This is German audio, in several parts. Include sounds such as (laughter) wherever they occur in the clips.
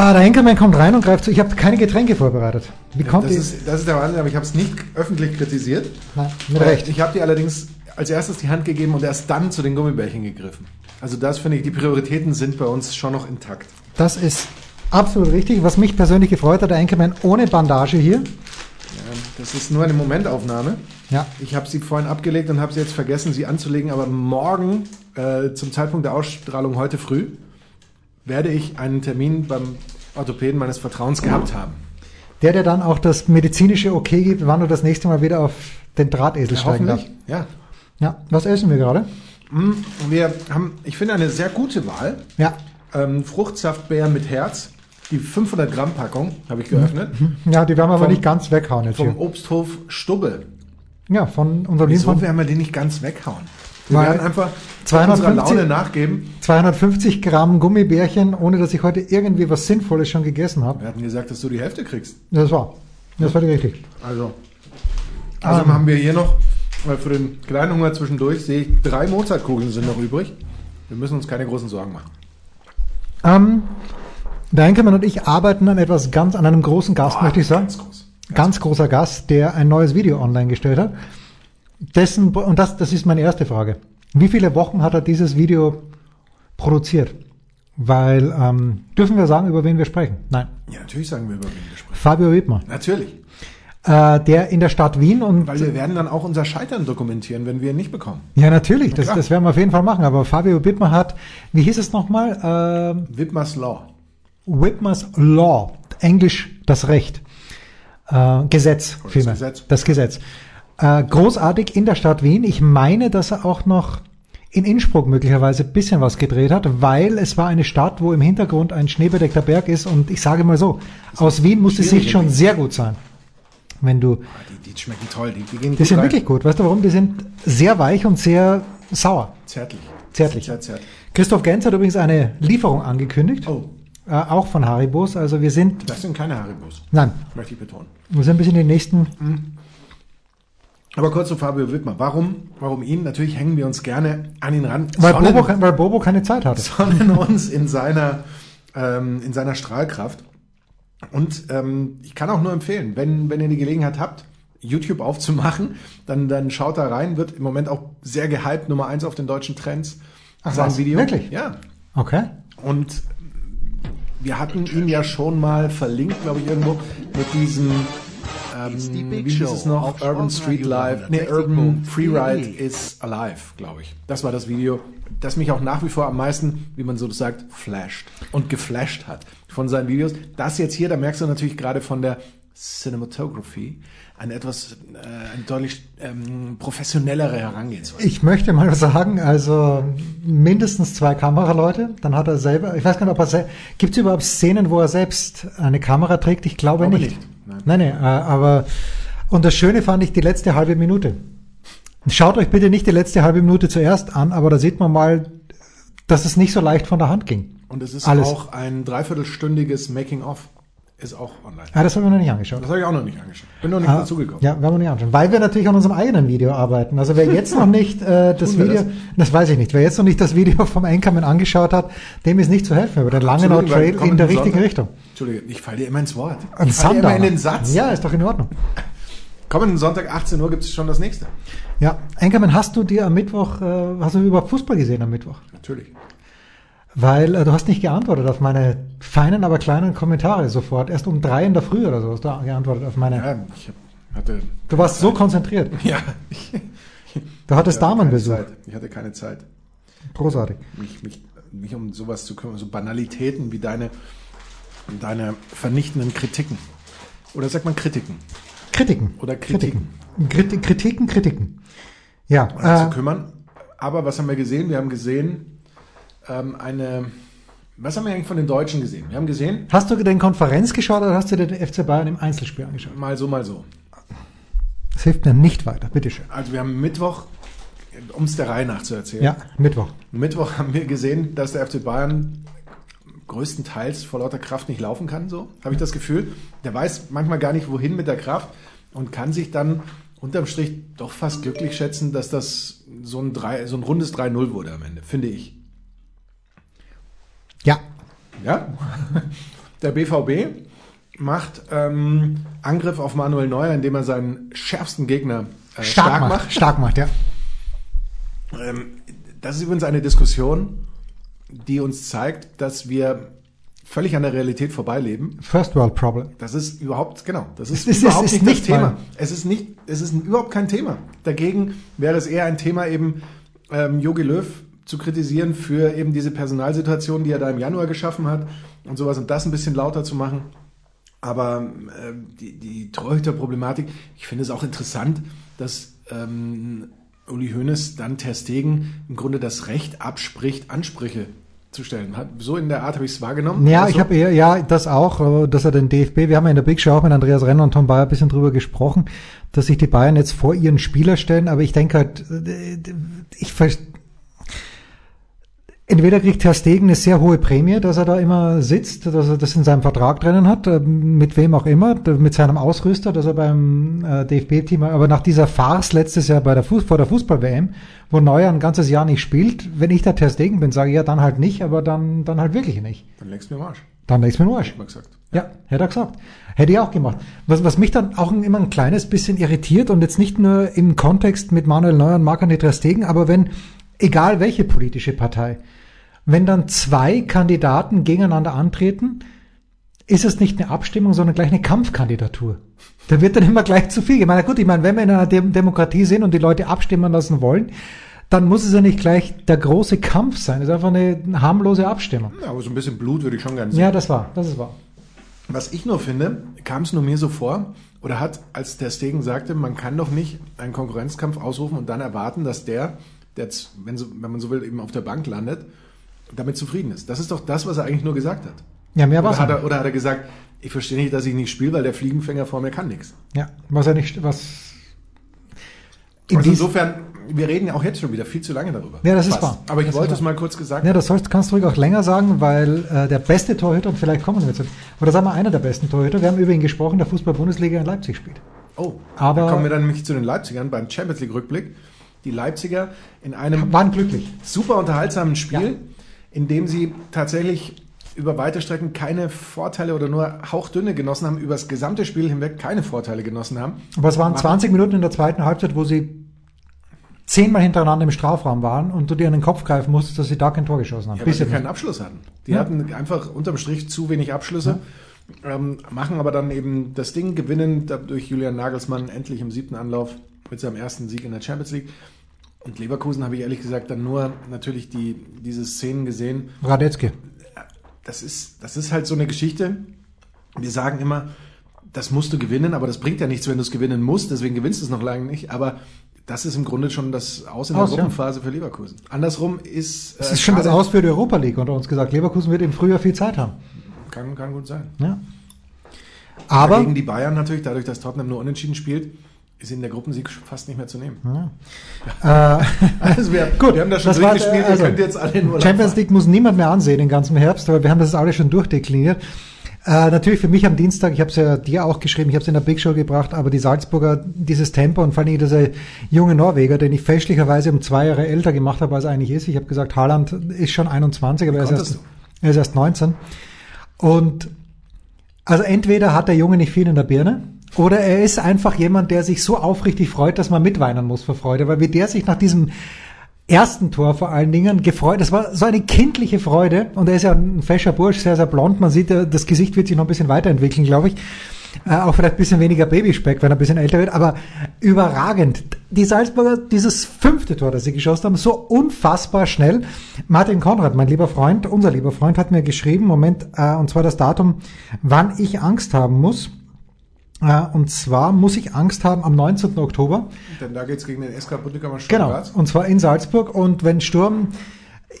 Ah, der Henkelmann kommt rein und greift zu. Ich habe keine Getränke vorbereitet. Wie kommt das, ist, das ist der Wahnsinn, aber ich habe es nicht öffentlich kritisiert. Nein, mit Recht. Ich habe dir allerdings als erstes die Hand gegeben und erst dann zu den Gummibärchen gegriffen. Also das finde ich, die Prioritäten sind bei uns schon noch intakt. Das ist absolut richtig. Was mich persönlich gefreut hat, der Henkelmann ohne Bandage hier. Das ist nur eine Momentaufnahme. Ja, Ich habe sie vorhin abgelegt und habe sie jetzt vergessen, sie anzulegen, aber morgen, äh, zum Zeitpunkt der Ausstrahlung heute früh, werde ich einen Termin beim Orthopäden meines Vertrauens gehabt haben. der, der dann auch das medizinische Okay gibt, wann du das nächste Mal wieder auf den Drahtesel steigen darfst. Ja. Ja, was essen wir gerade? Mm, Wir haben, ich finde, eine sehr gute Wahl. Ja, Ähm, Fruchtsaftbeeren mit Herz. Die 500 Gramm Packung habe ich geöffnet. ja, die werden wir aber Vom- nicht ganz weghauen jetzt Vom hier. Obsthof Stubbe. Ja, von unserem Wieso Lieben von werden wir den nicht ganz weghauen? Wir werden einfach 250 unserer Laune nachgeben. 250 Gramm Gummibärchen, ohne dass ich heute irgendwie was Sinnvolles schon gegessen habe. Wir hatten gesagt, dass du die Hälfte kriegst. Das war. Das war richtig. Also, also Ähm. haben wir hier noch, weil für den kleinen Hunger zwischendurch sehe ich, drei Mozartkugeln sind noch übrig. Wir müssen uns keine großen Sorgen machen. Ähm, der Enkelmann und ich arbeiten an etwas ganz, an einem großen Gast, möchte ich sagen. Ganz groß. Ganz großer Gast, der ein neues Video online gestellt hat. Dessen, und das, das ist meine erste Frage. Wie viele Wochen hat er dieses Video produziert? Weil, ähm, dürfen wir sagen, über wen wir sprechen? Nein. Ja, natürlich sagen wir über wen wir sprechen. Fabio Wittmer, Natürlich. äh, der in der Stadt Wien und Weil wir werden dann auch unser Scheitern dokumentieren, wenn wir ihn nicht bekommen. ja natürlich, das, das werden wir auf jeden Fall machen. Aber Fabio Wittmer hat, wie hieß es nochmal? Ähm, Wittmers Law. Whitmer's Law, Englisch das Recht, äh, Gesetz das vielmehr, Gesetz. das Gesetz. Äh, großartig in der Stadt Wien. Ich meine, dass er auch noch in Innsbruck möglicherweise ein bisschen was gedreht hat, weil es war eine Stadt, wo im Hintergrund ein schneebedeckter Berg ist und ich sage mal so, aus Wien muss es sich schwierig, schon sehr gut sein. Wenn du, Die, die schmecken toll. Die, die gehen die sind rein. wirklich gut. Weißt du warum? Die sind sehr weich und sehr sauer. zärtlich. Zärtlich. Sehr zärtlich. Christoph Genz hat übrigens eine Lieferung angekündigt. Oh, Äh, auch von Haribos. Also wir sind, das sind keine Haribos, nein, möchte ich betonen. wir sind bis in den nächsten Aber kurz zu Fabio Wittmer. Warum, warum ihn? Natürlich hängen wir uns gerne an ihn ran. Weil sonnen, Bobo, weil Bobo keine Zeit hatte. sonnen uns in seiner, ähm, in seiner Strahlkraft. Und ähm, ich kann auch nur empfehlen, wenn, wenn ihr die Gelegenheit habt, YouTube aufzumachen, dann, dann schaut da rein. Wird im Moment auch sehr gehypt, Nummer eins auf den deutschen Trends. Ach sein was, Video. wirklich? Ja. Okay. Und wir hatten ihn ja schon mal verlinkt, glaube ich, irgendwo mit diesem, ähm, wie hieß Show es noch? auf Urban Sportradio Street Live, nee, 360.de. Urban Freeride is Alive, glaube ich. Das war das Video, das mich auch nach wie vor am meisten, wie man so sagt, flasht und geflasht hat von seinen Videos. Das jetzt hier, da merkst du natürlich gerade von der Cinematography eine etwas, äh, eine deutlich ähm, professionellere Herangehensweise. Ich möchte mal sagen, also mindestens zwei Kameraleute. Dann hat er selber, ich weiß gar nicht, ob er selbst, gibt es überhaupt Szenen, wo er selbst eine Kamera trägt? Ich glaube, Glaube nicht. nicht, nein. Nein, nein, äh, aber, und das Schöne fand ich die letzte halbe Minute. Schaut euch bitte nicht die letzte halbe Minute zuerst an, aber da sieht man mal, dass es nicht so leicht von der Hand ging. Und es ist Alles. auch ein dreiviertelstündiges Making-of, ist auch online. Ah, das haben wir noch nicht angeschaut. Das habe ich auch noch nicht angeschaut. Bin noch nicht Ah, dazugekommen. Ja, werden wir nicht anschauen. Weil wir natürlich an unserem eigenen Video arbeiten. Also wer jetzt noch nicht äh, (laughs) das Video, das? das? weiß ich nicht, wer jetzt noch nicht das Video vom Anchorman angeschaut hat, dem ist nicht zu helfen über den Langenau Entschuldigung, Trail in der richtigen Sonntag- Richtung. Entschuldige, ich falle dir immer ins Wort. Ein Ich falle immer in den Satz. Ja, ist doch in Ordnung. Kommenden Sonntag 18 Uhr gibt es schon das nächste. Ja, Anchorman, hast du dir am Mittwoch, äh, hast du überhaupt Fußball gesehen am Mittwoch? Natürlich. Weil äh, du hast nicht geantwortet auf meine feinen, aber kleinen Kommentare sofort. Erst um drei in der Früh oder so hast du geantwortet auf meine. Ja, ich hatte. Du warst so konzentriert. Ja. Du hattest Damenbesuch. Zeit. Ich hatte keine Zeit, Großartig. mich, mich, mich um sowas zu kümmern. So Banalitäten wie deine, deine vernichtenden Kritiken. Oder sagt man Kritiken? Kritiken. Oder Kritiken. Kritiken, Kritiken, Kritiken. Ja, Oder zu äh, kümmern. Aber was haben wir gesehen? Wir haben gesehen ähm, eine Was haben wir eigentlich von den Deutschen gesehen? Wir haben gesehen, Hast du den Konferenz geschaut oder hast du den FC Bayern im Einzelspiel angeschaut? mal so, mal so. Das hilft mir nicht weiter, bitteschön. Also wir haben Mittwoch, um es der Reihe nach zu erzählen. Ja, Mittwoch. Mittwoch haben wir gesehen, dass der FC Bayern größtenteils vor lauter Kraft nicht laufen kann, so habe ich das Gefühl. Der weiß manchmal gar nicht, wohin mit der Kraft und kann sich dann unterm Strich doch fast glücklich schätzen, dass das so ein, 3, so ein rundes 3-0 wurde am Ende, finde ich. Ja? (laughs) Der BVB macht ähm, Angriff auf Manuel Neuer, indem er seinen schärfsten Gegner äh, stark, macht. Stark macht, ja. Ähm, das ist übrigens eine Diskussion, die uns zeigt, dass wir völlig an der Realität vorbeileben. First World Problem. Das ist überhaupt, genau, das ist Es überhaupt es ist nicht, nicht Thema. Es ist nicht, es ist überhaupt kein Thema. Dagegen wäre es eher ein Thema eben, ähm, Jogi Löw zu kritisieren für eben diese Personalsituation, die er da im Januar geschaffen hat und sowas und das ein bisschen lauter zu machen. Aber ähm, die, die Torhüter-Problematik, ich finde es auch interessant, dass ähm, Uli Hoeneß dann Ter Stegen im Grunde das Recht abspricht, Ansprüche zu stellen. So in der Art habe ich es wahrgenommen. Ja, Also- ich habe eher, ja, das auch, äh, dass er den DFB, wir haben ja in der Big Show auch mit Andreas Renner und Tom Bayer ein bisschen drüber gesprochen, dass sich die Bayern jetzt vor ihren Spieler stellen, aber ich denke halt, äh, ich ver- Entweder kriegt Herr Stegen eine sehr hohe Prämie, dass er da immer sitzt, dass er das in seinem Vertrag drinnen hat, äh, mit wem auch immer, mit seinem Ausrüster, dass er beim äh, DFB-Team, aber nach dieser Farce letztes Jahr bei der Fuß, vor der Fußball-WM, wo Neuer ein ganzes Jahr nicht spielt, wenn ich da Ter Stegen bin, sage ich ja dann halt nicht, aber dann, dann halt wirklich nicht. Dann legst du mir am Arsch, Dann legst du mir nur Arsch. gesagt. Ja, hätte er gesagt. Hätte ich auch gemacht. Was, was mich dann auch immer ein kleines bisschen irritiert und jetzt nicht nur im Kontext mit Manuel Neuer und Marc-André Ter Stegen, aber wenn, egal welche politische Partei, wenn dann zwei Kandidaten gegeneinander antreten, ist es nicht eine Abstimmung, sondern gleich eine Kampfkandidatur. Da wird dann immer gleich zu viel. Ich meine, gut, ich meine, wenn wir in einer Dem Demokratie sind und die Leute abstimmen lassen wollen, dann muss es ja nicht gleich der große Kampf sein. Es ist einfach eine harmlose Abstimmung. Ja, aber so ein bisschen Blut würde ich schon gerne sehen. Ja, das war, das ist wahr. Was ich nur finde, kam es nur mir so vor, oder hat, als der Stegen sagte, man kann doch nicht einen Konkurrenzkampf ausrufen und dann erwarten, dass der, der jetzt, wenn, so, wenn man so will, eben auf der Bank landet, damit zufrieden ist. Das ist doch das, was er eigentlich nur gesagt hat. Ja, mehr Oder war hat, er, oder hat er gesagt, ich verstehe nicht, dass ich nicht spiele, weil der Fliegenfänger vor mir kann nichts. Ja, was er nicht, was. In Also insofern, wir reden ja auch jetzt schon wieder viel zu lange darüber. Ja, das ist Fast. wahr. Aber ich Das ist wollte es mal kurz gesagt ja, das sollst, kannst du ruhig auch länger sagen, weil äh, der beste Torhüter, und vielleicht kommen wir jetzt, oder sagen wir einer der besten Torhüter, wir haben über ihn gesprochen, der Fußball-Bundesliga in Leipzig spielt. Oh, Aber- da kommen wir dann nämlich zu den Leipzigern beim Champions League Rückblick. Die Leipziger in einem Waren glücklich. super unterhaltsamen Spiel, Ja. In dem sie tatsächlich über weite Strecken keine Vorteile oder nur hauchdünne genossen haben, über das gesamte Spiel hinweg keine Vorteile genossen haben. Aber es waren Machen- 20 Minuten in der zweiten Halbzeit, wo sie zehnmal hintereinander im Strafraum waren und du dir an den Kopf greifen musstest, dass sie da kein Tor geschossen haben. Ja, weil sie keinen Abschluss hatten. Die Ja. hatten einfach unterm Strich zu wenig Abschlüsse, ähm, machen aber dann eben das Ding, gewinnen dadurch Julian Nagelsmann endlich im siebten Anlauf mit seinem ersten Sieg in der Champions League. Und Leverkusen habe ich ehrlich gesagt dann nur natürlich die, diese Szenen gesehen, Radetzky. das ist, das ist halt so eine Geschichte. Wir sagen immer, das musst du gewinnen, aber das bringt ja nichts, wenn du es gewinnen musst, deswegen gewinnst du es noch lange nicht. Aber das ist im Grunde schon das Aus in der Aus, ja. Gruppenphase für Leverkusen. Andersrum ist. Das äh, ist schon das. Aus für die Europa League unter uns gesagt. Leverkusen wird im Frühjahr viel Zeit haben. Kann, kann gut sein. Ja. Aber, Gegen die Bayern natürlich, dadurch, dass Tottenham nur unentschieden spielt, ist ihnen der Gruppensieg fast nicht mehr zu nehmen. äh, (laughs) Also wir, Gut, wir haben das schon das war, durchgespielt, also, ihr könnt jetzt alle nur Champions League muss niemand mehr ansehen den ganzen Herbst, aber wir haben das alles schon durchdekliniert. Äh, natürlich für mich am Dienstag, ich habe es ja dir auch geschrieben, ich habe es in der Big Show gebracht, aber die Salzburger, dieses Tempo und vor allem dieser junge Norweger, den ich fälschlicherweise um zwei Jahre älter gemacht habe, als er eigentlich ist. Ich habe gesagt, Haaland ist schon 21, aber er ist, erst, er ist erst 19. Und also entweder hat der Junge nicht viel in der Birne oder er ist einfach jemand, der sich so aufrichtig freut, dass man mitweinen muss vor Freude, weil wie der sich nach diesem ersten Tor vor allen Dingen gefreut, das war so eine kindliche Freude und er ist ja ein fescher Bursch, sehr, sehr blond, man sieht, das Gesicht wird sich noch ein bisschen weiterentwickeln, glaube ich. Äh, auch vielleicht ein bisschen weniger Babyspeck, wenn er ein bisschen älter wird, aber überragend. Die Salzburger, dieses fünfte Tor, das sie geschossen haben, so unfassbar schnell. Martin Konrad, mein lieber Freund, unser lieber Freund, hat mir geschrieben, Moment, äh, und zwar das Datum, wann ich Angst haben muss. Äh, und zwar muss ich Angst haben am 19. Oktober. Denn da geht's gegen den SK Bundekammer Genau. Stuttgart. Und zwar in Salzburg. Und wenn Sturm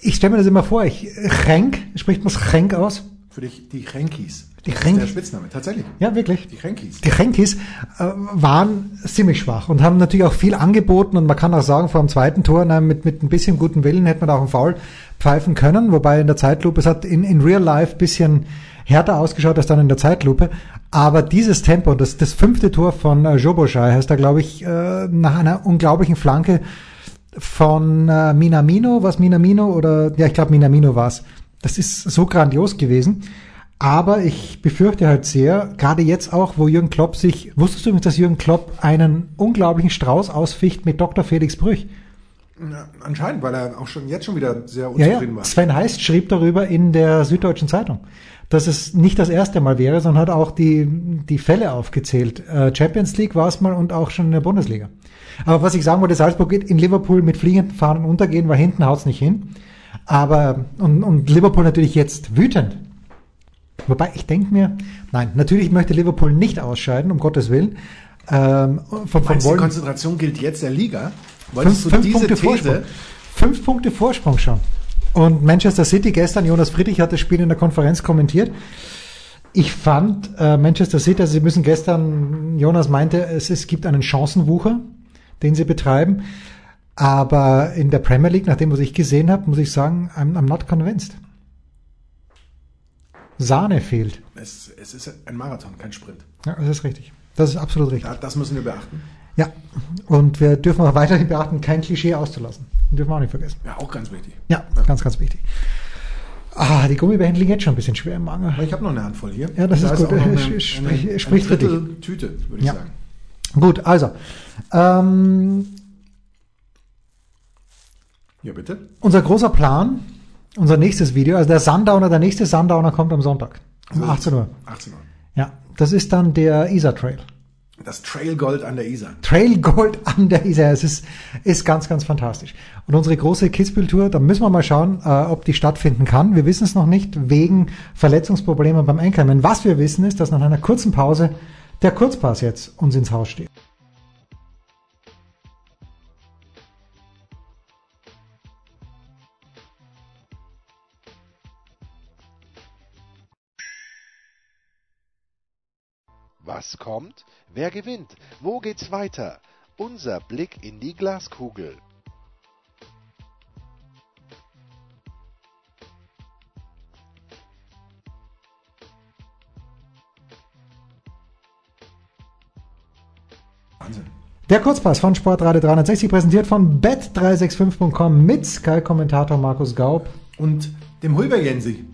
Ich stelle mir das immer vor, ich, Chenk, spricht man Chenk aus? Für dich die Chenkis. Die Das ist der Spitzname, tatsächlich. Ja, wirklich. Die Chenkis. Die Chenkis äh, waren ziemlich schwach und haben natürlich auch viel angeboten und man kann auch sagen, vor dem zweiten Tor, na, mit, mit ein bisschen guten Willen hätte man da auch einen Foul pfeifen können, wobei in der Zeitlupe, es hat in, in Real Life bisschen härter ausgeschaut als dann in der Zeitlupe, aber dieses Tempo, das, das fünfte Tor von äh, Joboschai heißt da, glaube ich, äh, nach einer unglaublichen Flanke von äh, Minamino, was Minamino oder, ja, ich glaube Minamino war's. Das ist so grandios gewesen. Aber ich befürchte halt sehr, gerade jetzt auch, wo Jürgen Klopp sich, wusstest du übrigens, dass Jürgen Klopp einen unglaublichen Strauß ausficht mit Dr. Felix Brüch? Ja, anscheinend, weil er auch schon jetzt schon wieder sehr Ja, unzufrieden ja. war. Sven Heist schrieb darüber in der Süddeutschen Zeitung, dass es nicht das erste Mal wäre, sondern hat auch die, die Fälle aufgezählt. Äh, Champions League war es mal und auch schon in der Bundesliga. Aber was ich sagen wollte, Salzburg geht in Liverpool mit fliegenden Fahnen untergehen, weil hinten haut's nicht hin. Aber, und, und Liverpool natürlich jetzt wütend. Wobei ich denke mir, nein, natürlich möchte Liverpool nicht ausscheiden, um Gottes Willen. Ähm, von, von Meinst die Wollen- Konzentration gilt jetzt der Liga? Fünf, Wolltest du fünf diese Punkte These? Vorsprung. Fünf Punkte Vorsprung schon. Und Manchester City gestern, Jonas Friedrich hat das Spiel in der Konferenz kommentiert. Ich fand äh, Manchester City, also sie müssen gestern, Jonas meinte, es, es gibt einen Chancenwucher, den sie betreiben. Aber in der Premier League, nach dem, was ich gesehen habe, muss ich sagen, I'm, I'm not convinced. Sahne fehlt. Es, es ist ein Marathon, kein Sprint. Ja, das ist richtig. Das ist absolut richtig. Das müssen wir beachten. Ja. Und wir dürfen auch weiterhin beachten, kein Klischee auszulassen. Dürfen wir auch nicht vergessen. Ja, auch ganz wichtig. Ja, ganz, ganz wichtig. Ah, die Gummibärchen liegen jetzt schon ein bisschen schwer im. Aber ich habe noch eine Handvoll hier. Ja, das Da ist gut. auch noch eine, Sprich- eine, eine für dich. Tüte, würde ich Ja. sagen. Gut, also. Ähm, Ja, bitte. unser großer Plan, unser nächstes Video, also der Sundowner, der nächste Sundowner kommt am Sonntag. Um 18 Uhr. 18 Uhr. Ja, das ist dann der Isar Trail. Das Trail Gold an der Isar. Trail Gold an der Isar. Es ist, ist ganz, ganz fantastisch. Und unsere große Kitzbühel-Tour, da müssen wir mal schauen, äh, ob die stattfinden kann. Wir wissen es noch nicht, wegen Verletzungsproblemen beim Anchorman. Was wir wissen ist, dass nach einer kurzen Pause der Kurzpass jetzt uns ins Haus steht. Was kommt? Wer gewinnt? Wo geht's weiter? Unser Blick in die Glaskugel. Wahnsinn. Der Kurzpass von Sportradio 360 präsentiert von bet365.com mit Sky-Kommentator Markus Gaub. Und dem Hulberjensi.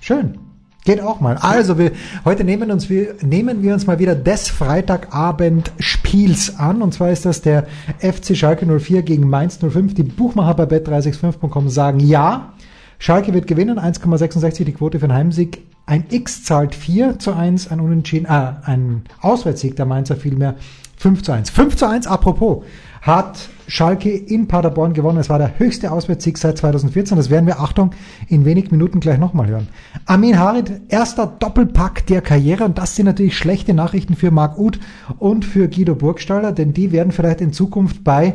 Schön. Geht auch mal. Also, wir, heute nehmen, uns, wir, nehmen wir uns mal wieder des Freitagabend-Spiels an. Und zwar ist das der FC Schalke 04 gegen Mainz 05. Die Buchmacher bei bet365.com sagen ja. Schalke wird gewinnen, 1,66 die Quote für einen Heimsieg. Ein X zahlt 4 zu 1, ein Unentschieden, ah, ein Auswärtssieg der Mainzer vielmehr 5 zu 1. 5 zu 1, apropos, hat Schalke in Paderborn gewonnen. Es war der höchste Auswärtssieg seit 2014. Das werden wir, Achtung, in wenigen Minuten gleich nochmal hören. Amin Harid, erster Doppelpack der Karriere. Und das sind natürlich schlechte Nachrichten für Marc Uth und für Guido Burgstaller, denn die werden vielleicht in Zukunft bei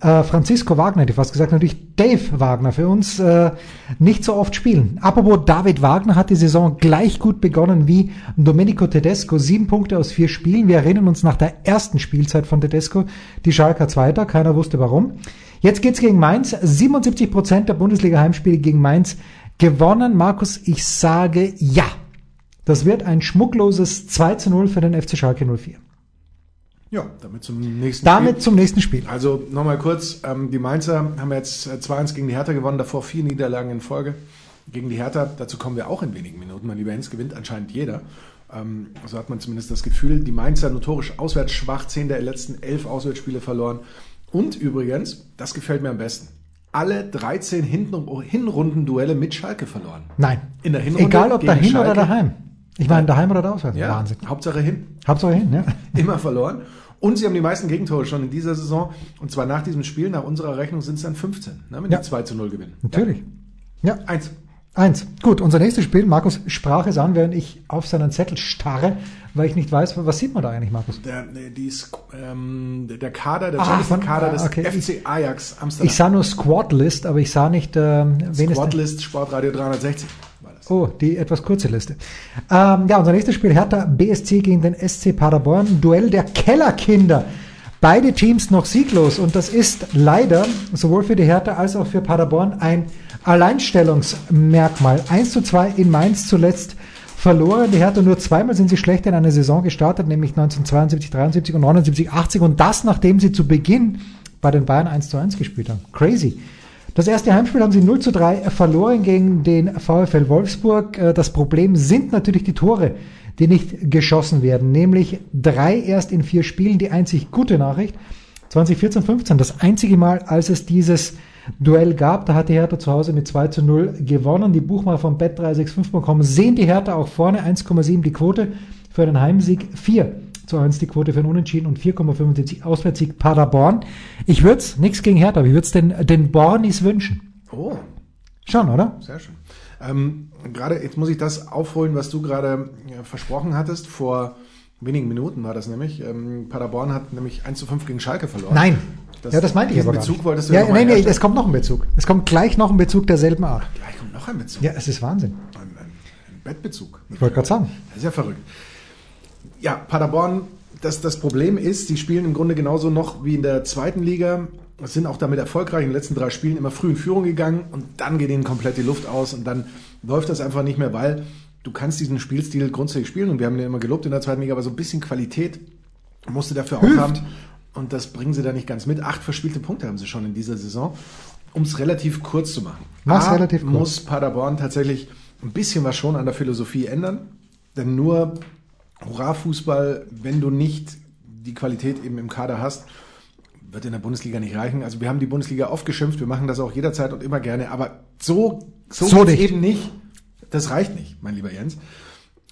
äh, Francisco Wagner, hätte ich fast gesagt, natürlich Dave Wagner für uns äh, nicht so oft spielen. Apropos David Wagner hat die Saison gleich gut begonnen wie Domenico Tedesco. Sieben Punkte aus vier Spielen. Wir erinnern uns nach der ersten Spielzeit von Tedesco, die Schalker Zweiter, keiner wusste warum. Jetzt geht's gegen Mainz. 77 Prozent der Bundesliga-Heimspiele gegen Mainz gewonnen. Markus, ich sage ja. Das wird ein schmuckloses 2 zu 0 für den FC Schalke 04. Ja, damit zum nächsten Damit Spiel. zum nächsten Spiel. Also nochmal kurz, ähm, die Mainzer haben jetzt äh, 2-1 gegen die Hertha gewonnen, davor vier Niederlagen in Folge gegen die Hertha. Dazu kommen wir auch in wenigen Minuten. Mein lieber Hens gewinnt anscheinend jeder. Ähm, so hat man zumindest das Gefühl. Die Mainzer notorisch auswärts schwach, zehn der letzten elf Auswärtsspiele verloren. Und übrigens, das gefällt mir am besten, alle 13 Hinten- Hinrunden-Duelle mit Schalke verloren. Nein. In der Hinrunde Egal ob dahin oder Schalke. daheim. Ich meine, daheim oder da auswärts. Ja, Wahnsinn. Hauptsache hin. Hauptsache hin, ja. (laughs) immer verloren. Und sie haben die meisten Gegentore schon in dieser Saison. Und zwar nach diesem Spiel, nach unserer Rechnung, sind es dann 15, ne, wenn Ja. die 2 zu 0 gewinnen. Natürlich. Ja. Eins. Eins. Gut, unser nächstes Spiel. Markus sprach es an, während ich auf seinen Zettel starre, weil ich nicht weiß, was sieht man da eigentlich, Markus? Der, die, ähm, der Kader, der Ah, von- Kader des okay. FC Ajax Amsterdam. Ich sah nur Squad List, aber ich sah nicht, ähm, wen es Squadlist Sportradio 360 war das. Oh, die etwas kurze Liste. Ähm, ja, unser nächstes Spiel Hertha BSC gegen den SC Paderborn. Duell der Kellerkinder. Beide Teams noch sieglos und das ist leider sowohl für die Hertha als auch für Paderborn ein Alleinstellungsmerkmal. 1 zu 2 in Mainz zuletzt verloren. Die Hertha nur zweimal sind sie schlecht in eine Saison gestartet, nämlich 1972, 73 und 79, 80 und das nachdem sie zu Beginn bei den Bayern 1 zu 1 gespielt haben. Crazy. Das erste Heimspiel haben sie 0 zu 3 verloren gegen den VfL Wolfsburg. Äh, Das Problem sind natürlich die Tore, die nicht geschossen werden, nämlich drei erst in vier Spielen. Die einzig gute Nachricht, 2014-15, das einzige Mal, als es dieses Duell gab, da hat die Hertha zu Hause mit 2 zu 0 gewonnen. Die Buchmacher von bet365.com sehen die Hertha auch vorne, 1,7 die Quote für einen Heimsieg, 4 zu 1 die Quote für einen Unentschieden und 4,75 Auswärtssieg Paderborn. Ich würde es, nichts gegen Hertha, aber ich würde es den, den Bornis wünschen. Oh, Schon, oder? sehr schön. Ähm, gerade jetzt muss ich das aufholen, was du gerade äh, versprochen hattest. Vor wenigen Minuten war das nämlich. Ähm, Paderborn hat nämlich 1 zu 5 gegen Schalke verloren. Nein. Das- ja, das meinte ich aber Bezug wolltest du ja, mal nein, herstellen. es kommt noch ein Bezug. Es kommt gleich noch ein Bezug derselben Art. Gleich kommt noch ein Bezug. Ja, es ist Wahnsinn. Ein, ein, ein Bettbezug. Ich wollte gerade sagen. Das ist ja verrückt. Ja, Paderborn, das, das Problem ist, die spielen im Grunde genauso noch wie in der zweiten Liga. Sind auch damit erfolgreich in den letzten drei Spielen immer früh in Führung gegangen und dann geht ihnen komplett die Luft aus und dann läuft das einfach nicht mehr, weil du kannst diesen Spielstil grundsätzlich spielen und wir haben den immer gelobt in der zweiten Liga, aber so ein bisschen Qualität musst du dafür auch Hilft. haben und das bringen sie da nicht ganz mit. Acht verspielte Punkte haben sie schon in dieser Saison, um es relativ kurz zu machen. A, relativ kurz. muss Paderborn tatsächlich ein bisschen was schon an der Philosophie ändern. Denn nur Hurra-Fußball, wenn du nicht die Qualität eben im Kader hast, wird in der Bundesliga nicht reichen. Also wir haben die Bundesliga oft geschimpft, wir machen das auch jederzeit und immer gerne, aber so, so, So nicht. eben nicht. Das reicht nicht, mein lieber Jens.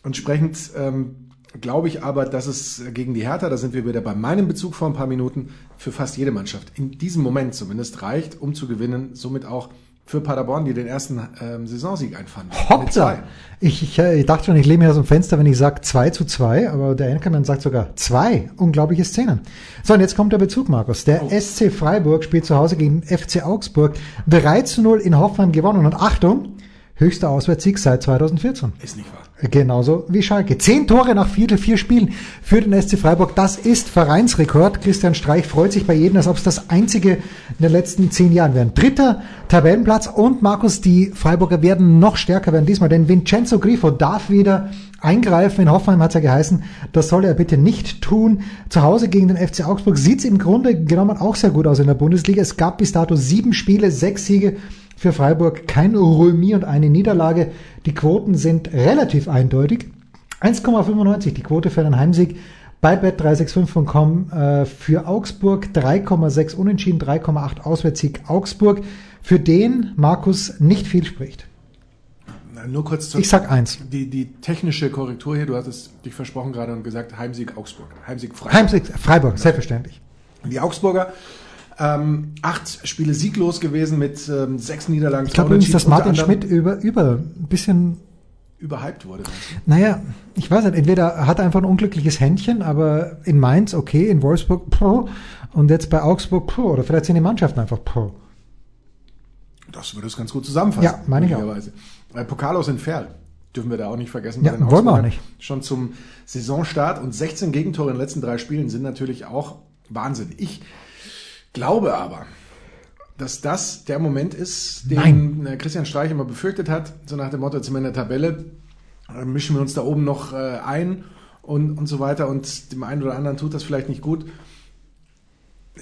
Entsprechend ähm, glaube ich aber, dass es gegen die Hertha, da sind wir wieder bei meinem Bezug vor ein paar Minuten, für fast jede Mannschaft in diesem Moment zumindest reicht, um zu gewinnen. Somit auch für Paderborn, die den ersten ähm, Saisonsieg einfahren. Mit Hoppla! Ich, ich, äh, ich dachte schon, ich lehne mich aus dem Fenster, wenn ich sage 2 zu 2, aber der Enkermann sagt sogar 2. Unglaubliche Szenen. So, und jetzt kommt der Bezug, Markus. Der Oh. SC Freiburg spielt zu Hause gegen FC Augsburg. 3 zu 0 in Hoffenheim gewonnen. Und Achtung, höchster Auswärtssieg seit 2014. Ist nicht wahr. Genauso wie Schalke. Zehn Tore nach vier, vier Spielen für den SC Freiburg. Das ist Vereinsrekord. Christian Streich freut sich bei jedem, als ob es das einzige in den letzten zehn Jahren wäre. Dritter Tabellenplatz und Markus, die Freiburger werden noch stärker werden diesmal, denn Vincenzo Grifo darf wieder eingreifen. In Hoffenheim hat es ja geheißen, das soll er bitte nicht tun. Zu Hause gegen den FC Augsburg sieht es im Grunde genommen auch sehr gut aus in der Bundesliga. Es gab bis dato sieben Spiele, sechs Siege für Freiburg, kein Remis und eine Niederlage. Die Quoten sind relativ eindeutig. 1,95 die Quote für einen Heimsieg bei bet365.com äh, für Augsburg, 3,6 Unentschieden, 3,8 Auswärtssieg Augsburg, für den Markus nicht viel spricht. Nur kurz zur Ich sag eins. Die, die technische Korrektur hier, du hattest dich versprochen gerade und gesagt, Heimsieg Augsburg, Heimsieg Freiburg. Heimsieg Freiburg, selbstverständlich. Die Augsburger, ähm, acht Spiele sieglos gewesen mit ähm, sechs Niederlagen. Ich glaube übrigens, dass Martin Schmidt über, über ein bisschen überhyped wurde. Naja, ich weiß nicht, entweder hat er einfach ein unglückliches Händchen, aber in Mainz okay, in Wolfsburg puh, und jetzt bei Augsburg puh, oder vielleicht sind die Mannschaften einfach puh. Das würde es ganz gut zusammenfassen. Ja, meine ich auch. Äh, Pokal aus Entfernt. Dürfen wir da auch nicht vergessen. Ja, wollen wir auch nicht. Schon zum Saisonstart und 16 Gegentore in den letzten drei Spielen sind natürlich auch Wahnsinn. Ich glaube aber, dass das der Moment ist, den Nein. äh, Christian Streich immer befürchtet hat, so nach dem Motto, jetzt sind wir in der Tabelle, äh, mischen wir uns da oben noch äh, ein und, und so weiter und dem einen oder anderen tut das vielleicht nicht gut.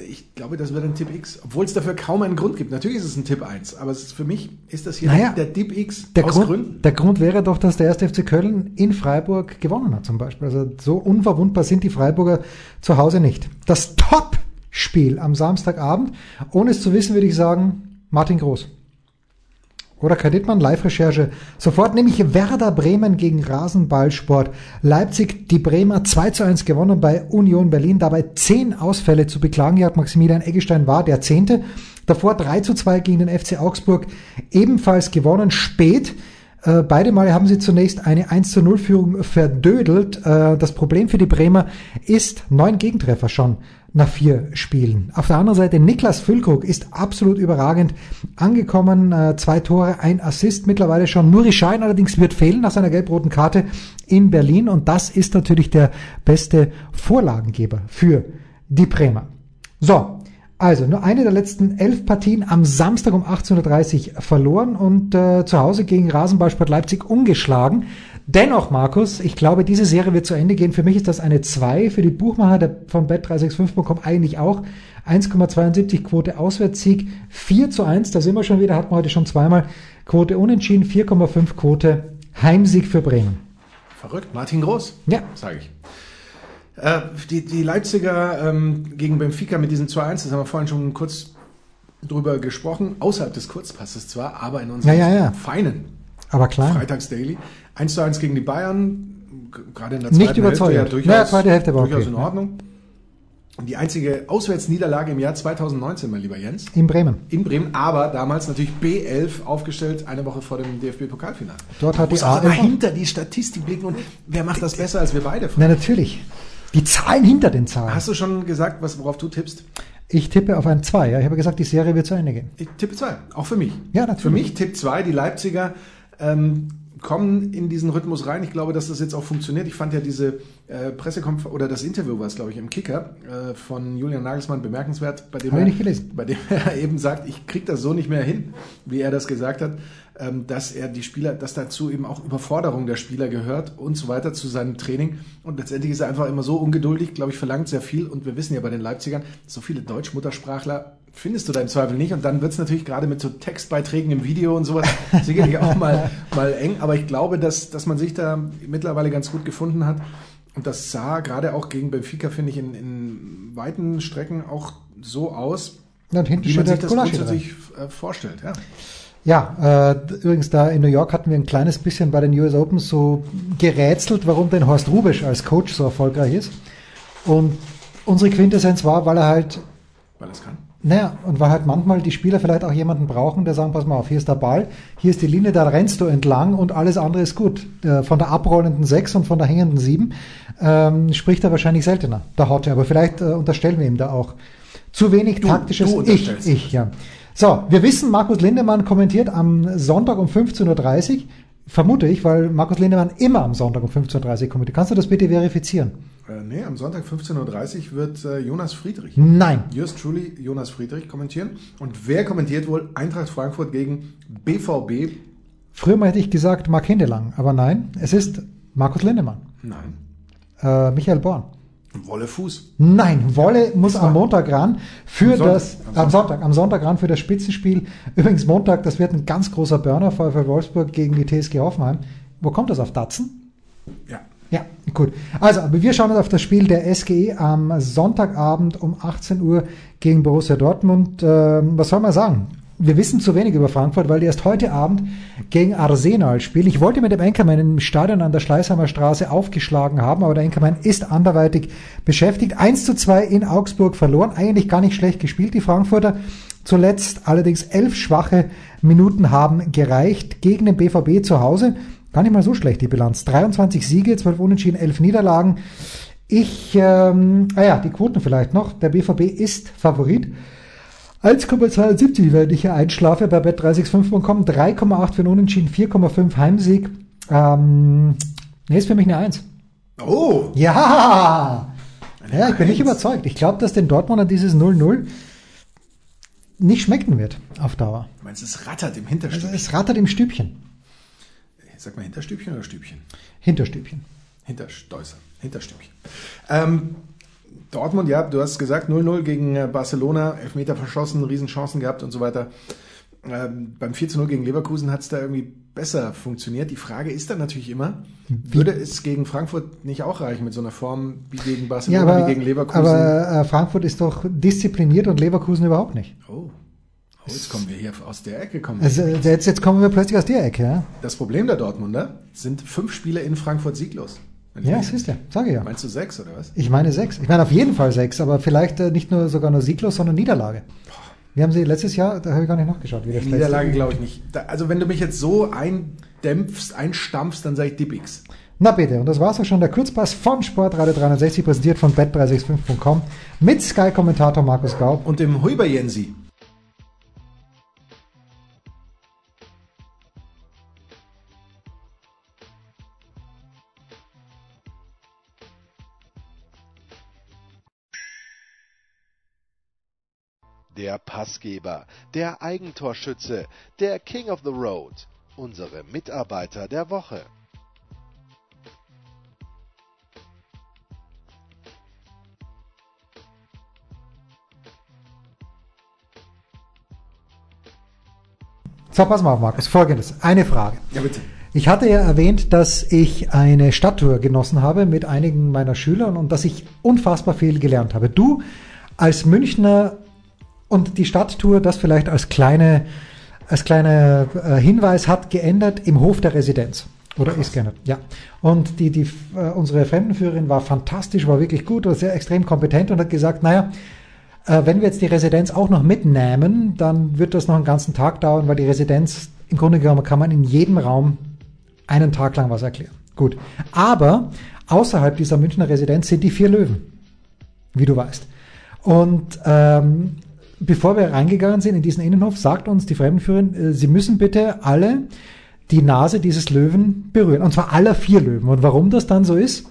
Ich glaube, das wird ein Tipp X, obwohl es dafür kaum einen Grund gibt. Natürlich ist es ein Tipp 1, aber ist, für mich ist das hier Naja, der Tipp X Der aus Grund, Gründen. der Grund wäre doch, dass der 1. FC Köln in Freiburg gewonnen hat zum Beispiel. Also so unverwundbar sind die Freiburger zu Hause nicht. Das Top-Spiel am Samstagabend, ohne es zu wissen, würde ich sagen, Martin Groß. Oder Kai Dittmann, Live-Recherche. Sofort nämlich Werder Bremen gegen Rasenballsport. Leipzig, die Bremer 2 zu 1 gewonnen bei Union Berlin. Dabei 10 Ausfälle zu beklagen. Jörg Maximilian Eggestein war der Zehnte. Davor 3 zu 2 gegen den FC Augsburg. Ebenfalls gewonnen. Spät Äh, beide Male haben sie zunächst eine 1 zu 0 Führung verdödelt. Äh, das Problem für die Bremer ist neun Gegentreffer schon nach vier Spielen. Auf der anderen Seite Niklas Füllkrug ist absolut überragend angekommen. Äh, zwei Tore, ein Assist mittlerweile schon. Nuri Schein allerdings wird fehlen nach seiner gelb-roten Karte in Berlin und das ist natürlich der beste Vorlagengeber für die Bremer. So, also nur eine der letzten elf Partien am Samstag um 18.30 Uhr verloren und äh, zu Hause gegen Rasenballsport Leipzig ungeschlagen. Dennoch, Markus, ich glaube, diese Serie wird zu Ende gehen. Für mich ist das eine 2, für die Buchmacher der, von bet365.com eigentlich auch. 1,72 Quote Auswärtssieg, 4 zu 1, da sind wir schon wieder, hatten wir heute schon zweimal. Quote unentschieden, 4,5 Quote Heimsieg für Bremen. Verrückt, Martin Groß. Ja. Sage ich. Äh, die, die Leipziger ähm, gegen Benfica mit diesen 2-1, das haben wir vorhin schon kurz drüber gesprochen, außerhalb des Kurzpasses zwar, aber in unserem Ja, ja, ja. feinen Aber klar, Freitags-Daily. 1 zu 1 gegen die Bayern, gerade in der Nicht zweiten. Hälfte ja durchaus, Ja, zweite Hälfte war durchaus okay. in Ordnung. Und die einzige Auswärtsniederlage im Jahr 2019, mein lieber Jens, in Bremen. in Bremen, aber damals natürlich B11 aufgestellt, eine Woche vor dem DFB-Pokalfinale. Dort hat die Muss auch A11 immer hinter die Statistik blicken und wer macht das besser als wir beide? Na, natürlich. Die Zahlen hinter den Zahlen. Hast du schon gesagt, was, worauf du tippst? Ich tippe auf ein 2. Ja. Ich habe gesagt, die Serie wird zu Ende gehen. Ich tippe 2, auch für mich. Ja, natürlich. Für mich Tipp 2, die Leipziger ähm, kommen in diesen Rhythmus rein. Ich glaube, dass das jetzt auch funktioniert. Ich fand ja diese äh, Pressekonferenz oder das Interview war es, glaube ich, im Kicker äh, von Julian Nagelsmann bemerkenswert, bei dem, er, bei dem (laughs) er eben sagt, ich kriege das so nicht mehr hin, wie er das gesagt hat, ähm, dass er die Spieler, dass dazu eben auch Überforderung der Spieler gehört und so weiter zu seinem Training. Und letztendlich ist er einfach immer so ungeduldig, glaube ich, verlangt sehr viel. Und wir wissen ja bei den Leipzigern, so viele Deutschmuttersprachler findest du da im Zweifel nicht. Und dann wird es natürlich gerade mit so Textbeiträgen im Video und sowas (laughs) sicherlich auch mal, mal eng. Aber ich glaube, dass, dass man sich da mittlerweile ganz gut gefunden hat. Und das sah gerade auch gegen Benfica, finde ich, in, in weiten Strecken auch so aus, Ja, und hinten wie man sich das Gulaschi drin. grundsätzlich äh, vorstellt. Ja. Ja, äh, übrigens da in New York hatten wir ein kleines bisschen bei den US Open so gerätselt, warum denn Horst Rubisch als Coach so erfolgreich ist. Und unsere Quintessenz war, weil er halt, Weil es kann. Naja, und weil halt manchmal die Spieler vielleicht auch jemanden brauchen, der sagen, pass mal auf, hier ist der Ball, hier ist die Linie, da rennst du entlang und alles andere ist gut. Äh, von der abrollenden 6 und von der hängenden 7 ähm, spricht er wahrscheinlich seltener, der Hotte. Aber vielleicht äh, unterstellen wir ihm da auch zu wenig taktisches du Ich, ich, ja. So, wir wissen, Markus Lindemann kommentiert am Sonntag um 15.30 Uhr, vermute ich, weil Markus Lindemann immer am Sonntag um 15.30 Uhr kommentiert. Kannst du das bitte verifizieren? Äh, nee, am Sonntag 15.30 Uhr wird äh, Jonas Friedrich. Nein. Yours truly, Jonas Friedrich kommentieren. Und wer kommentiert wohl Eintracht Frankfurt gegen BVB? Früher mal hätte ich gesagt Mark Hindelang, aber nein, es ist Markus Lindemann. Nein. Äh, Michael Born. Wolle Fuß. Nein, Wolle muss am Montag ran für Am Sonntag, das, am am Sonntag, am Sonntag ran für das Spitzenspiel. Übrigens Montag, das wird ein ganz großer Burner VfL Wolfsburg gegen die TSG Hoffenheim. Wo kommt das auf Datsen? Ja. Ja, gut. Also, wir schauen uns auf das Spiel der SGE am Sonntagabend um 18 Uhr gegen Borussia Dortmund. Ähm, was soll man sagen? Wir wissen zu wenig über Frankfurt, weil die erst heute Abend gegen Arsenal spielen. Ich wollte mit dem Enkermann im Stadion an der Schleißheimer Straße aufgeschlagen haben, aber der Enkermann ist anderweitig beschäftigt. 1 zu 2 in Augsburg verloren. Eigentlich gar nicht schlecht gespielt, die Frankfurter. Zuletzt allerdings elf schwache Minuten haben gereicht gegen den BVB zu Hause. Gar nicht mal so schlecht die Bilanz. 23 Siege, 12 Unentschieden, 11 Niederlagen. Ich, ähm, ah ja, die Quoten vielleicht noch. Der BVB ist Favorit. 1,72, wenn ich hier einschlafe bei bet365.com. 3,8 für einen Unentschieden, 4,5 Heimsieg. Ähm, nee, ist für mich eine 1. Oh! Ja! Ja, ich bin nicht überzeugt. Ich glaube, dass den Dortmunder dieses 0-0 nicht schmecken wird auf Dauer. Du meinst, es rattert im Also Hinterstübchen? es rattert im Stübchen. Sag mal Hinterstübchen oder Stübchen? Hinterstübchen. Hintersteußer. Hinterstübchen. Ähm, Dortmund, ja, du hast gesagt, 0-0 gegen äh, Barcelona, Elfmeter verschossen, Riesenchancen gehabt und so weiter. Ähm, beim 4-0 gegen Leverkusen hat es da irgendwie besser funktioniert. Die Frage ist dann natürlich immer, würde es gegen Frankfurt nicht auch reichen mit so einer Form wie gegen Ja, Barcelona, aber, wie gegen Leverkusen? aber äh, Frankfurt ist doch diszipliniert und Leverkusen überhaupt nicht. oh. Oh, jetzt kommen wir hier aus der Ecke. Kommen. Also, jetzt, jetzt kommen wir plötzlich aus der Ecke. Ja, das Problem der Dortmunder sind fünf Spiele in Frankfurt sieglos. Ja mich- siehst du, sage ich ja. Meinst du sechs oder was? Ich meine sechs. Ich meine auf jeden Fall sechs, aber vielleicht äh, nicht nur sogar nur sieglos, sondern Niederlage. Wir haben sie letztes Jahr, da habe ich gar nicht nachgeschaut, wie der Niederlage glaube ich nicht. Da, also wenn du mich jetzt so ein eindämpfst, einstampfst, dann sage ich Dippix. Na bitte, und das war's auch schon, der Kurzpass von Sportradio 360, präsentiert von bet365.com mit Sky-Kommentator Markus Gaub. Und dem Huber Jensi. Der Passgeber, der Eigentorschütze, der King of the Road, unsere Mitarbeiter der Woche. So, pass mal auf, Markus. Folgendes. Eine Frage. Ja, bitte. Ich hatte ja erwähnt, dass ich eine Stadttour genossen habe mit einigen meiner Schülern und dass ich unfassbar viel gelernt habe. Du als Münchner und die Stadttour, das vielleicht als kleine, als kleiner äh, Hinweis hat geändert im Hof der Residenz. Oder ist geändert, ja. Und die, die, äh, unsere Fremdenführerin war fantastisch, war wirklich gut, war sehr extrem kompetent und hat gesagt, naja, äh, wenn wir jetzt die Residenz auch noch mitnehmen, dann wird das noch einen ganzen Tag dauern, weil die Residenz, im Grunde genommen kann man in jedem Raum einen Tag lang was erklären. Gut. Aber außerhalb dieser Münchner Residenz sind die vier Löwen, wie du weißt. Und ähm, bevor wir reingegangen sind in diesen Innenhof, sagt uns die Fremdenführerin, äh, Sie müssen bitte alle die Nase dieses Löwen berühren. Und zwar aller vier Löwen. Und warum das dann so ist,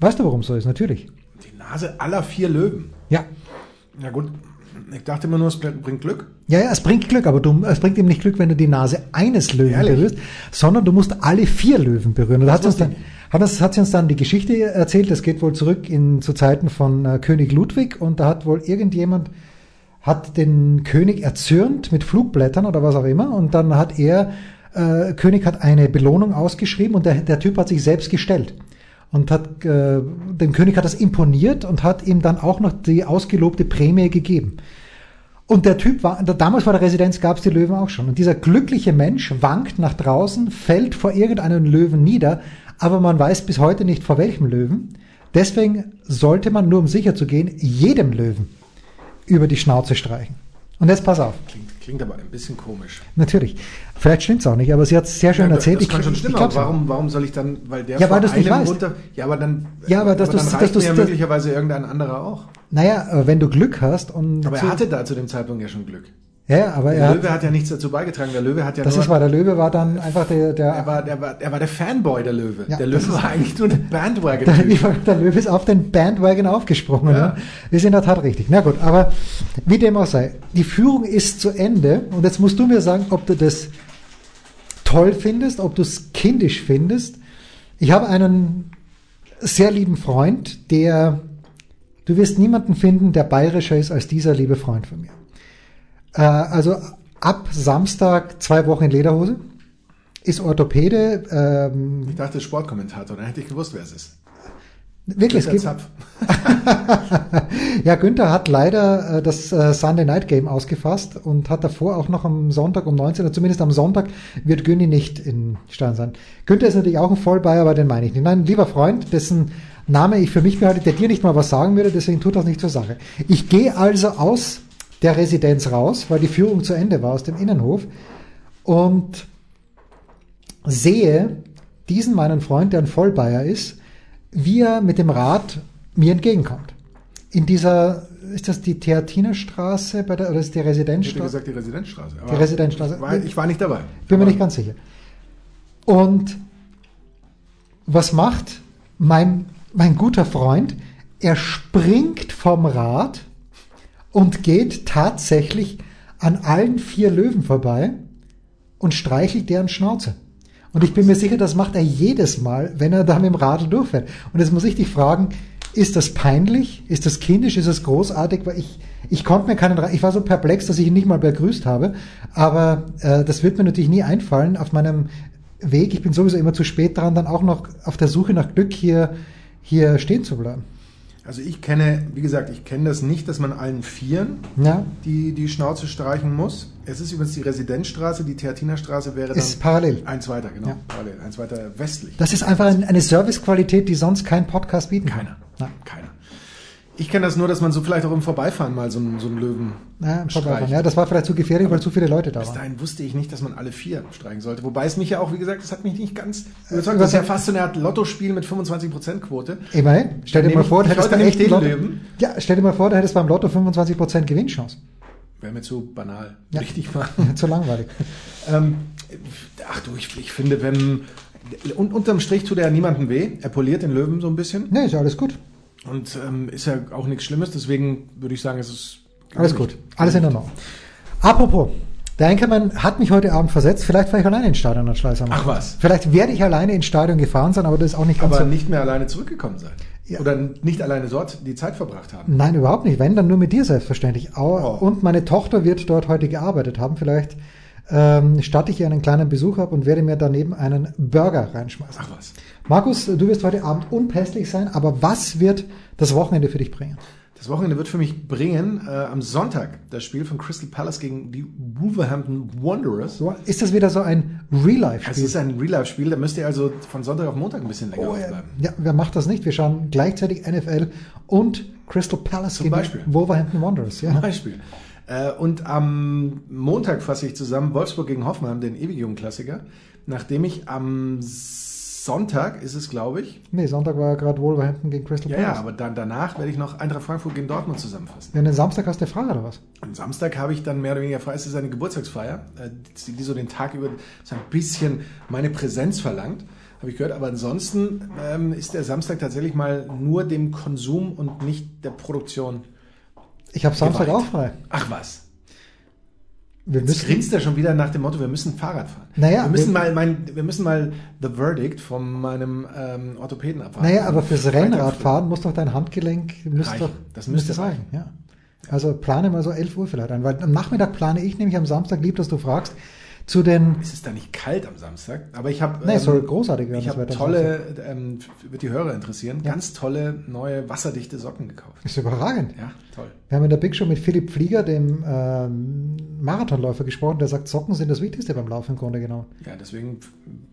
weißt du, warum so ist? Natürlich. Die Nase aller vier Löwen. Ja. Ja gut, ich dachte immer nur, es bringt Glück. Ja, ja, es bringt Glück, aber du, es bringt ihm nicht Glück, wenn du die Nase eines Löwen Ehrlich? berührst, sondern du musst alle vier Löwen berühren. Und da hat sie uns dann, hat, uns, hat sie uns dann die Geschichte erzählt, das geht wohl zurück in, zu Zeiten von äh, König Ludwig und da hat wohl irgendjemand, hat den König erzürnt mit Flugblättern oder was auch immer und dann hat er, äh, König hat eine Belohnung ausgeschrieben und der, der Typ hat sich selbst gestellt und hat äh, dem König hat das imponiert und hat ihm dann auch noch die ausgelobte Prämie gegeben. Und der Typ war, damals vor der Residenz gab es die Löwen auch schon. Und dieser glückliche Mensch wankt nach draußen, fällt vor irgendeinem Löwen nieder, aber man weiß bis heute nicht vor welchem Löwen. Deswegen sollte man, nur um sicher zu gehen, jedem Löwen über die Schnauze streichen. Und jetzt pass auf. Klingt, klingt aber ein bisschen komisch. Natürlich. Vielleicht stimmt's auch nicht, aber sie hat es sehr schön Ja, erzählt. Das kann Ich- schon ich stimmen, aber warum, warum soll ich dann, weil der Ja, weil nicht einem weißt. runter, ja, aber dann, Ja, aber dass dann du's- reicht dass mir ja das- möglicherweise irgendein anderer auch. Naja, äh, wenn du Glück hast und Aber er hatte da zu dem Zeitpunkt ja schon Glück. Ja, aber er Der hat, Löwe hat ja nichts dazu beigetragen. Der Löwe hat ja das nur, ist wahr, der Löwe war dann einfach der, der, er war, er war, er war der Fanboy der Löwe. Ja, der Löwe war eigentlich nur der Bandwagon. Der, der Löwe ist auf den Bandwagon aufgesprungen. Ja. Ja. Ist in der Tat richtig. Na gut, aber wie dem auch sei, die Führung ist zu Ende und jetzt musst du mir sagen, ob du das toll findest, ob du es kindisch findest. Ich habe einen sehr lieben Freund, der, du wirst niemanden finden, der bayerischer ist als dieser liebe Freund von mir. Äh, also ab Samstag zwei Wochen in Lederhose, ist Orthopäde, ähm, Ich dachte Sportkommentator, dann hätte ich gewusst, wer es ist. wirklich, es Günther. (laughs) Ja, Günther hat leider äh, das äh, Sunday Night Game ausgefasst und hat davor auch noch am Sonntag um 19 Uhr, zumindest am Sonntag, wird Günni nicht in Stern sein. Günther ist natürlich auch ein Vollbayer, aber den meine ich nicht. Nein, lieber Freund, dessen Name ich für mich behalte, der dir nicht mal was sagen würde, deswegen tut das nicht zur Sache. Ich gehe also aus der Residenz raus, weil die Führung zu Ende war aus dem Innenhof und sehe diesen meinen Freund, der ein Vollbayer ist, wie er mit dem Rad mir entgegenkommt. In dieser, ist das die Theatinerstraße bei der, oder ist die Ich hätte Residenzstraße? gesagt, die Residenzstraße. Die Residenzstraße. Ich war, ich war nicht dabei. Bin mir nicht ganz sicher. Und was macht mein, mein guter Freund? Er springt vom Rad und geht tatsächlich an allen vier Löwen vorbei und streichelt deren Schnauze. Und ich bin mir sicher, das macht er jedes Mal, wenn er da mit dem Radl durchfährt. Und jetzt muss ich dich fragen, ist das peinlich? Ist das kindisch? Ist das großartig? Weil ich, ich konnte mir keinen, ich war so perplex, dass ich ihn nicht mal begrüßt habe. Aber äh, das wird mir natürlich nie einfallen auf meinem Weg. Ich bin sowieso immer zu spät dran, dann auch noch auf der Suche nach Glück hier, hier stehen zu bleiben. Also ich kenne, wie gesagt, ich kenne das nicht, dass man allen Vieren Ja, die, die Schnauze streichen muss. Es ist übrigens die Residenzstraße, die Theatinerstraße wäre dann ist parallel. eins weiter, genau, Ja. parallel, eins weiter westlich. Das ist einfach ein, eine Servicequalität, die sonst kein Podcast bieten kann. Keiner. Nein. Keiner. Ich kenne das nur, dass man so vielleicht auch im Vorbeifahren mal so einen, so einen Löwen Ja, im Vorbeifahren. streicht. ja, das war vielleicht zu gefährlich, weil zu viele Leute da Bis waren. dahin wusste ich nicht, dass man alle vier streichen sollte. Wobei es mich ja auch, wie gesagt, das hat mich nicht ganz überzeugt. Das ist ja fast so eine Art Lottospiel mit 25% Quote. Immerhin. Stell dir mal vor, du hättest beim echten Lotto, Löwen. ja, stell dir mal vor, du hättest beim Lotto 25% Gewinnchance. Wäre mir zu banal. Ja. Richtig mal. (laughs) zu langweilig. Ähm, ach du, ich, ich finde, wenn. Und unterm Strich tut er niemandem weh. Er poliert den Löwen so ein bisschen. Nee, ist ja alles gut. Und ähm, ist ja auch nichts Schlimmes. Deswegen würde ich sagen, es ist. Alles gut. Alles in Ordnung. Apropos, der Enkermann hat mich heute Abend versetzt. Vielleicht fahre ich alleine ins Stadion an Schleißheim. Ach was. Vielleicht werde ich alleine ins Stadion gefahren sein, aber das ist auch nicht ganz Aber so. nicht mehr alleine zurückgekommen sein. Ja. Oder nicht alleine dort die Zeit verbracht haben. Nein, überhaupt nicht. Wenn, dann nur mit dir selbstverständlich. Oh. Und meine Tochter wird dort heute gearbeitet haben. Vielleicht ähm, statte ich ihr einen kleinen Besuch ab und werde mir daneben einen Burger reinschmeißen. Ach was. Markus, du wirst heute Abend unpässlich sein, aber was wird das Wochenende für dich bringen? Das Wochenende wird für mich bringen, äh, am Sonntag, das Spiel von Crystal Palace gegen die Wolverhampton Wanderers. So, ist das wieder so ein Es Real-Life-Spiel? ist ein Real-Life-Spiel, da müsst ihr also von Sonntag auf Montag ein bisschen länger Oh, ja. aufbleiben. ja, wer macht das nicht? Wir schauen gleichzeitig NFL und Crystal Palace Zum gegen Beispiel. Wolverhampton Wanderers. Zum Ja. Beispiel. Äh, und am Montag fasse ich zusammen Wolfsburg gegen Hoffenheim, den ewig jungen Klassiker, nachdem ich am Sonntag ist es, glaube ich. Nee, Sonntag war ja gerade Wolverhampton gegen Crystal Ja, ja, Palace. aber dann danach werde ich noch Eintracht Frankfurt gegen Dortmund zusammenfassen. Ja, und den Samstag hast du frei oder was? Am Samstag habe ich dann mehr oder weniger frei. Es ist eine Geburtstagsfeier, äh, die, so den Tag über so ein bisschen meine Präsenz verlangt, habe ich gehört. Aber ansonsten ähm, ist der Samstag tatsächlich mal nur dem Konsum und nicht der Produktion. Ich habe Samstag auch frei. Ach was. Wir Jetzt müssen, grinst er schon wieder nach dem Motto, wir müssen Fahrrad fahren. Naja, wir müssen wir- mal mein, wir müssen mal the verdict von meinem ähm, Orthopäden abwarten. naja, aber fürs. Rennradfahren muss doch dein Handgelenk müsste Reichen. doch, Das müsste reichen. Ja. Also plane mal so 11 Uhr vielleicht ein, weil am Nachmittag plane ich nämlich am Samstag, lieb, dass du fragst, zu den Ist es da nicht kalt am Samstag? Aber ich habe Nee, es soll großartig werden, Ich habe tolle, ähm, wird die Hörer interessieren, Ja. ganz tolle neue wasserdichte Socken gekauft. ist überragend. Ja, toll. Wir haben in der Big Show mit Philipp Flieger, dem ähm, Marathonläufer, gesprochen, der sagt, Socken sind das Wichtigste beim Laufen im Grunde genommen. Ja, deswegen,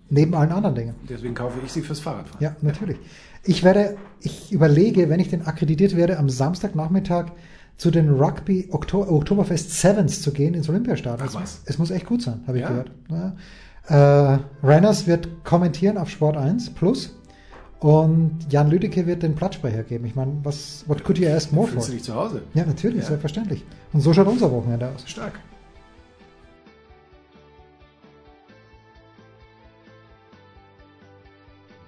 Neben allen anderen Dingen. deswegen kaufe ich sie fürs Fahrradfahren. Ja, natürlich. Ich werde, ich überlege, wenn ich denn akkreditiert werde, am Samstagnachmittag zu den Rugby Okto Oktoberfest Sevens zu gehen ins Olympiastadion. Ach, was? Es muss echt gut sein, habe ich Ja. gehört. Ja. Äh, Renners wird kommentieren auf Sport 1 Plus und Jan Lüdecke wird den Plattsprecher geben. Ich meine, was, what could you ask more for? Fühlst du dich zu Hause? Ja, natürlich, Ja. selbstverständlich. Und so schaut unser Wochenende aus. Stark.